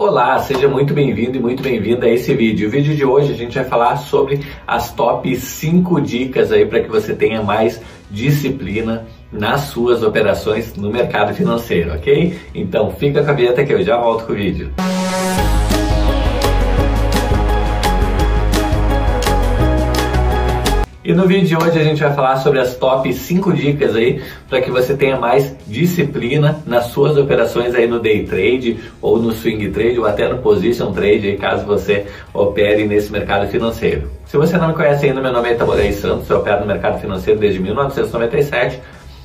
Olá, seja muito bem-vindo e muito bem-vinda a esse vídeo. O vídeo de hoje a gente vai falar sobre as top 5 dicas aí para que você tenha mais disciplina nas suas operações no mercado financeiro, ok? Então fica com a vinheta que eu já volto com o vídeo. E no vídeo de hoje a gente vai falar sobre as top 5 dicas aí para que você tenha mais disciplina nas suas operações aí no day trade ou no swing trade ou até no position trade aí caso você opere nesse mercado financeiro. Se você não me conhece ainda, meu nome é Itaborei Santos, eu opero no mercado financeiro desde 1997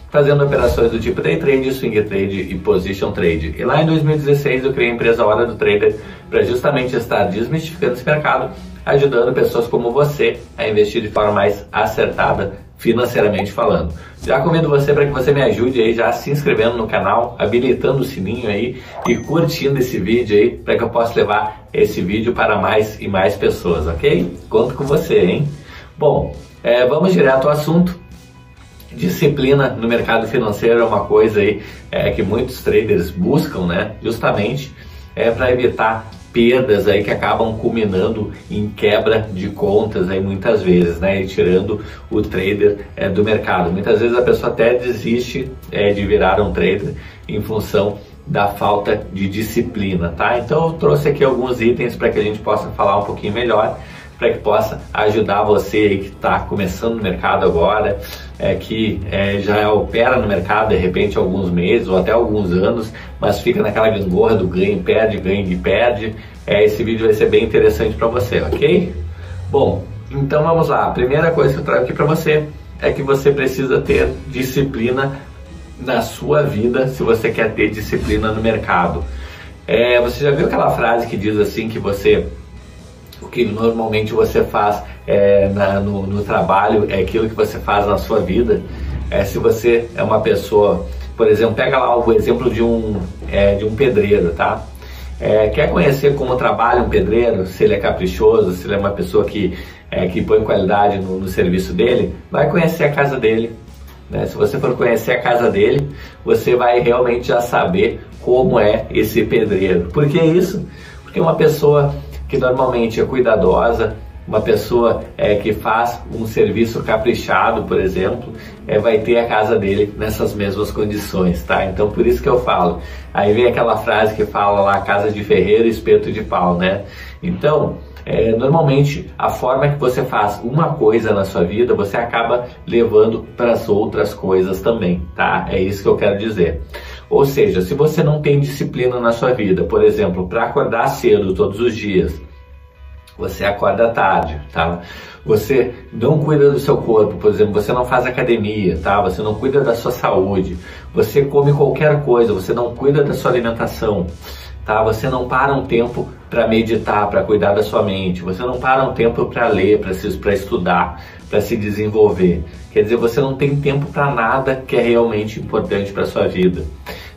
fazendo operações do tipo day trade, swing trade e position trade. E lá em 2016 eu criei a empresa Hora do Trader para justamente estar desmistificando esse mercado ajudando pessoas como você a investir de forma mais acertada financeiramente falando. Já convido você para que você me ajude aí já se inscrevendo no canal, habilitando o sininho aí e curtindo esse vídeo aí para que eu possa levar esse vídeo para mais e mais pessoas, ok? Conto com você, hein? Bom, é, vamos direto ao assunto. Disciplina no mercado financeiro é uma coisa aí é, que muitos traders buscam, né? Justamente é para evitar perdas aí que acabam culminando em quebra de contas aí muitas vezes, né? E tirando o trader é, do mercado. Muitas vezes a pessoa até desiste é, de virar um trader em função da falta de disciplina, tá? Então eu trouxe aqui alguns itens para que a gente possa falar um pouquinho melhor para que possa ajudar você aí que está começando no mercado agora, é, que é, já opera no mercado de repente alguns meses ou até alguns anos, mas fica naquela gangorra do ganho, perde, ganho e perde. É, esse vídeo vai ser bem interessante para você, ok? Bom, então vamos lá. A primeira coisa que eu trago aqui para você é que você precisa ter disciplina na sua vida se você quer ter disciplina no mercado. É, você já viu aquela frase que diz assim que você o que normalmente você faz é, na, no, no, trabalho é aquilo que você faz na sua vida. É, se você é uma pessoa, por exemplo, pega lá o exemplo de um, é, de um pedreiro, tá? É, quer conhecer como trabalha um pedreiro, se ele é caprichoso, se ele é uma pessoa que, é, que põe qualidade no, no, serviço dele, vai conhecer a casa dele. Né? Se você for conhecer a casa dele, você vai realmente já saber como é esse pedreiro. Por que isso? Porque uma pessoa que normalmente é cuidadosa, uma pessoa é, que faz um serviço caprichado, por exemplo, é, vai ter a casa dele nessas mesmas condições, tá? Então por isso que eu falo. Aí vem aquela frase que fala lá, casa de ferreiro, espeto de pau, né? Então, é, normalmente a forma que você faz uma coisa na sua vida, você acaba levando para as outras coisas também, tá? É isso que eu quero dizer. Ou seja, se você não tem disciplina na sua vida, por exemplo, para acordar cedo todos os dias, você acorda tarde, tá? Você não cuida do seu corpo, por exemplo, você não faz academia, tá? Você não cuida da sua saúde, você come qualquer coisa, você não cuida da sua alimentação, tá? Você não para um tempo para meditar, para cuidar da sua mente, você não para um tempo para ler, para estudar, para se desenvolver. Quer dizer, você não tem tempo para nada que é realmente importante para sua vida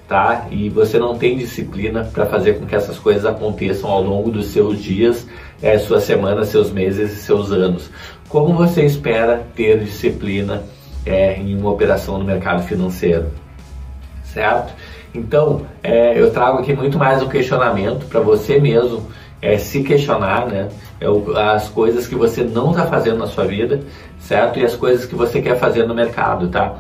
tá? E você não tem disciplina para fazer com que essas coisas aconteçam ao longo dos seus dias, é, suas semanas, seus meses e seus anos. Como você espera ter disciplina é, em uma operação no mercado financeiro? Certo? Então, é, eu trago aqui muito mais um questionamento para você mesmo é, se questionar, né? É as coisas que você não está fazendo na sua vida, certo? E as coisas que você quer fazer no mercado, tá?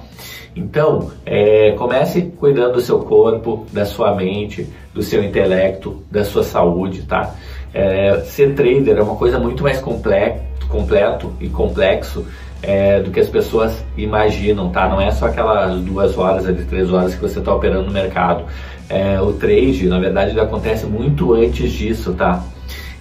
Então, é, comece cuidando do seu corpo, da sua mente, do seu intelecto, da sua saúde, tá? É, ser trader é uma coisa muito mais completo, completo e complexo é, do que as pessoas imaginam, tá? Não é só aquelas duas horas, ali, três horas que você está operando no mercado. É, o trade, na verdade, ele acontece muito antes disso, tá?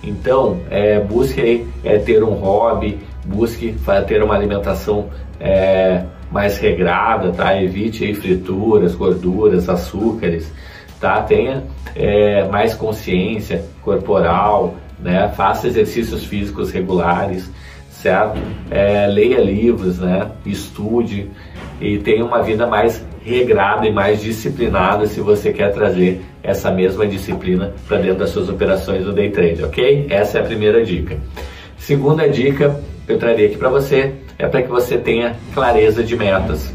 Então, é, busque é, ter um hobby, busque ter uma alimentação é, mais regrada, tá? Evite aí frituras, gorduras, açúcares, tá? Tenha é, mais consciência corporal, né? Faça exercícios físicos regulares, certo? É, leia livros, né? Estude e tenha uma vida mais regrada e mais disciplinada se você quer trazer essa mesma disciplina para dentro das suas operações do day trade, ok? Essa é a primeira dica. Segunda dica que eu traria aqui para você é para que você tenha clareza de metas.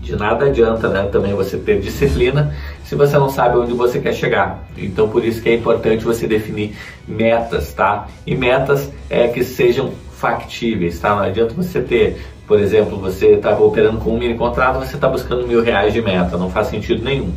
De nada adianta né, também você ter disciplina se você não sabe onde você quer chegar. Então por isso que é importante você definir metas, tá? E metas é que sejam factíveis, tá? Não adianta você ter, por exemplo, você está operando com um mini contrato, você está buscando mil reais de meta, não faz sentido nenhum.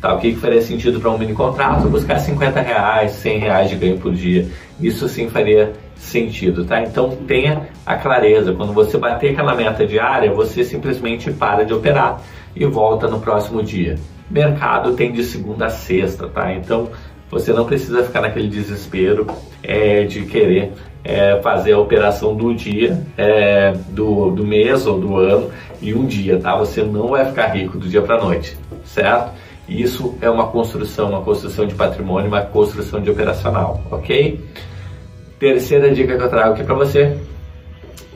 Tá, o que, que faria sentido para um mini contrato? Buscar 50 reais, 100 reais de ganho por dia. Isso sim faria sentido, tá? Então tenha a clareza. Quando você bater aquela meta diária, você simplesmente para de operar e volta no próximo dia. Mercado tem de segunda a sexta, tá? Então você não precisa ficar naquele desespero é, de querer é, fazer a operação do dia, é, do, do mês ou do ano em um dia, tá? Você não vai ficar rico do dia para noite, certo? Isso é uma construção, uma construção de patrimônio, uma construção de operacional, ok? Terceira dica que eu trago aqui para você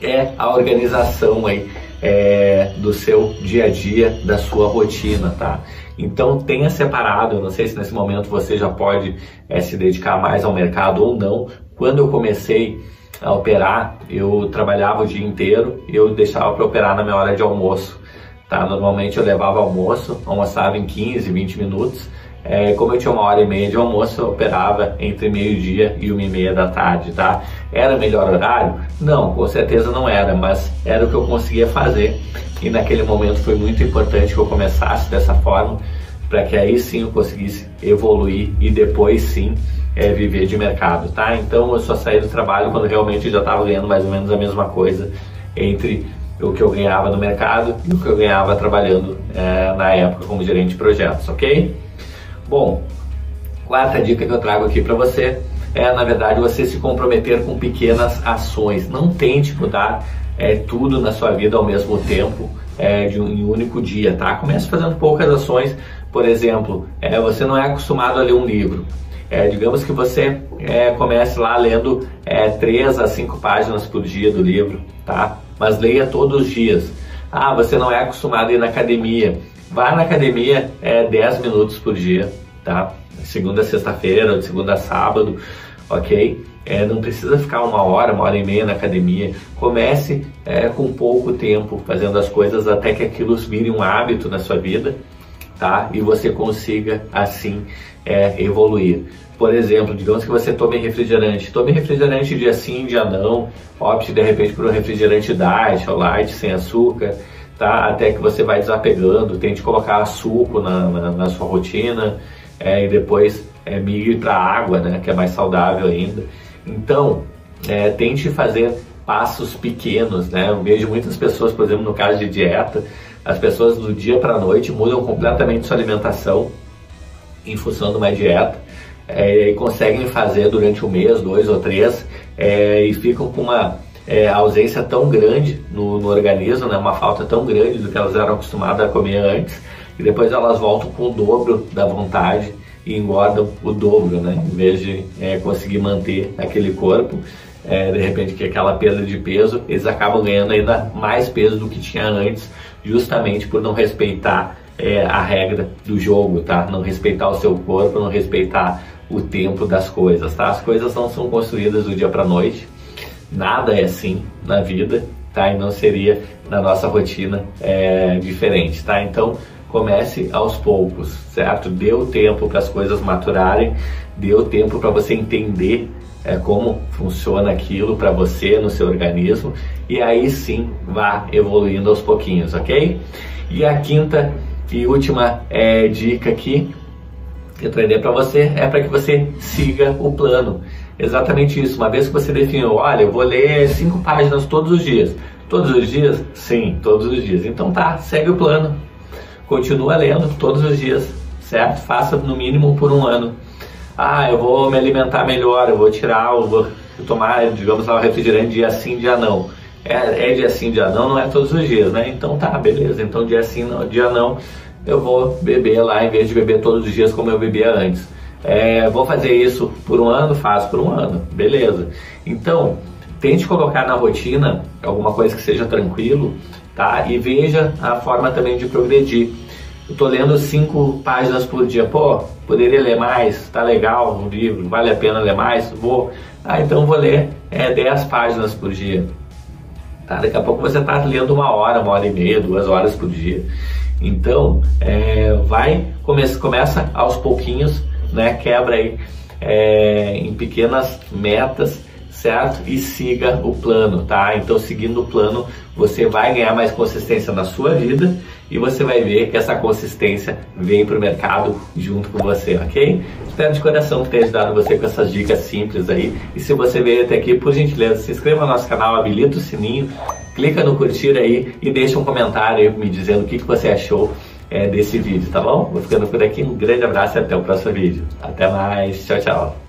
é a organização aí é, do seu dia a dia, da sua rotina, tá? Então tenha separado, eu não sei se nesse momento você já pode é, se dedicar mais ao mercado ou não. Quando eu comecei a operar, eu trabalhava o dia inteiro e eu deixava para operar na minha hora de almoço. Tá? Normalmente eu levava almoço, almoçava em 15, 20 minutos. É, como eu tinha uma hora e meia de almoço, eu operava entre meio-dia e uma e meia da tarde, tá? Era melhor horário? Não, com certeza não era, mas era o que eu conseguia fazer. E naquele momento foi muito importante que eu começasse dessa forma, para que aí sim eu conseguisse evoluir e depois sim é, viver de mercado, tá? Então eu só saí do trabalho quando realmente já estava ganhando mais ou menos a mesma coisa entre o que eu ganhava no mercado e o que eu ganhava trabalhando é, na época como gerente de projetos, ok? Bom, quarta dica que eu trago aqui para você é, na verdade, você se comprometer com pequenas ações. Não tente mudar é, tudo na sua vida ao mesmo tempo, é, de um, em um único dia, tá? Comece fazendo poucas ações. Por exemplo, é, você não é acostumado a ler um livro. É, digamos que você é, comece lá lendo é, 3 a 5 páginas por dia do livro, tá? Mas leia todos os dias. Ah, você não é acostumado a ir na academia. Vá na academia é, 10 minutos por dia, tá? Segunda sexta-feira, de segunda a sábado, ok? É, não precisa ficar uma hora, uma hora e meia na academia. Comece é, com pouco tempo fazendo as coisas até que aquilo vire um hábito na sua vida, tá? E você consiga assim é, evoluir. Por exemplo, digamos que você tome refrigerante. Tome refrigerante dia sim, dia não. Opte de repente por um refrigerante diet ou light, sem açúcar, tá? Até que você vai desapegando. Tente colocar suco na, na, na sua rotina é, e depois é, migre para água, né? Que é mais saudável ainda. Então, é, tente fazer passos pequenos, né? Eu vejo muitas pessoas, por exemplo, no caso de dieta, as pessoas do dia para a noite mudam completamente sua alimentação em função de uma dieta é, e conseguem fazer durante um mês, dois ou três é, e ficam com uma é, ausência tão grande no, no, organismo, né, uma falta tão grande do que elas eram acostumadas a comer antes e depois elas voltam com o dobro da vontade e engordam o dobro, né, em vez de é, conseguir manter aquele corpo. É, de repente que aquela perda de peso, eles acabam ganhando ainda mais peso do que tinha antes, justamente por não respeitar é, a regra do jogo, tá? Não respeitar o seu corpo, não respeitar o tempo das coisas, tá? As coisas não são construídas do dia para noite, nada é assim na vida, tá? E não seria na nossa rotina é, diferente, tá? Então comece aos poucos, certo? Dê o tempo para as coisas maturarem, dê o tempo para você entender é, como funciona aquilo para você no seu organismo e aí sim vá evoluindo aos pouquinhos, ok? E a quinta e última é, dica aqui que eu trazer para você é para que você siga o plano. Exatamente isso. Uma vez que você definiu, olha, eu vou ler cinco páginas todos os dias. Todos os dias? Sim, todos os dias. Então tá, segue o plano. Continua lendo todos os dias, certo? Faça no mínimo por um ano. Ah, eu vou me alimentar melhor, eu vou tirar, eu vou tomar, digamos lá, refrigerante dia sim, dia não. É, é dia sim, dia não, não é todos os dias, né? Então tá, beleza. Então dia sim, dia não eu vou beber lá em vez de beber todos os dias como eu bebia antes. É, vou fazer isso por um ano? Faço por um ano, beleza. Então, tente colocar na rotina alguma coisa que seja tranquilo, tá? E veja a forma também de progredir. Eu tô lendo cinco páginas por dia, pô, poderia ler mais, tá legal o livro, vale a pena ler mais? Vou. Ah, então vou ler é, 10 páginas por dia. Tá? Daqui a pouco você está lendo uma hora, uma hora e meia, duas horas por dia. Então, é, vai, começa, começa aos pouquinhos, né? Quebra aí é, em pequenas metas certo? E siga o plano, tá? Então, seguindo o plano, você vai ganhar mais consistência na sua vida e você vai ver que essa consistência vem para o mercado junto com você, ok? Espero de coração que tenha ajudado você com essas dicas simples aí. E se você veio até aqui, por gentileza, se inscreva no nosso canal, habilita o sininho, clica no curtir aí e deixa um comentário aí me dizendo o que, que você achou é, desse vídeo, tá bom? Vou ficando por aqui, um grande abraço e até o próximo vídeo. Até mais, tchau, tchau.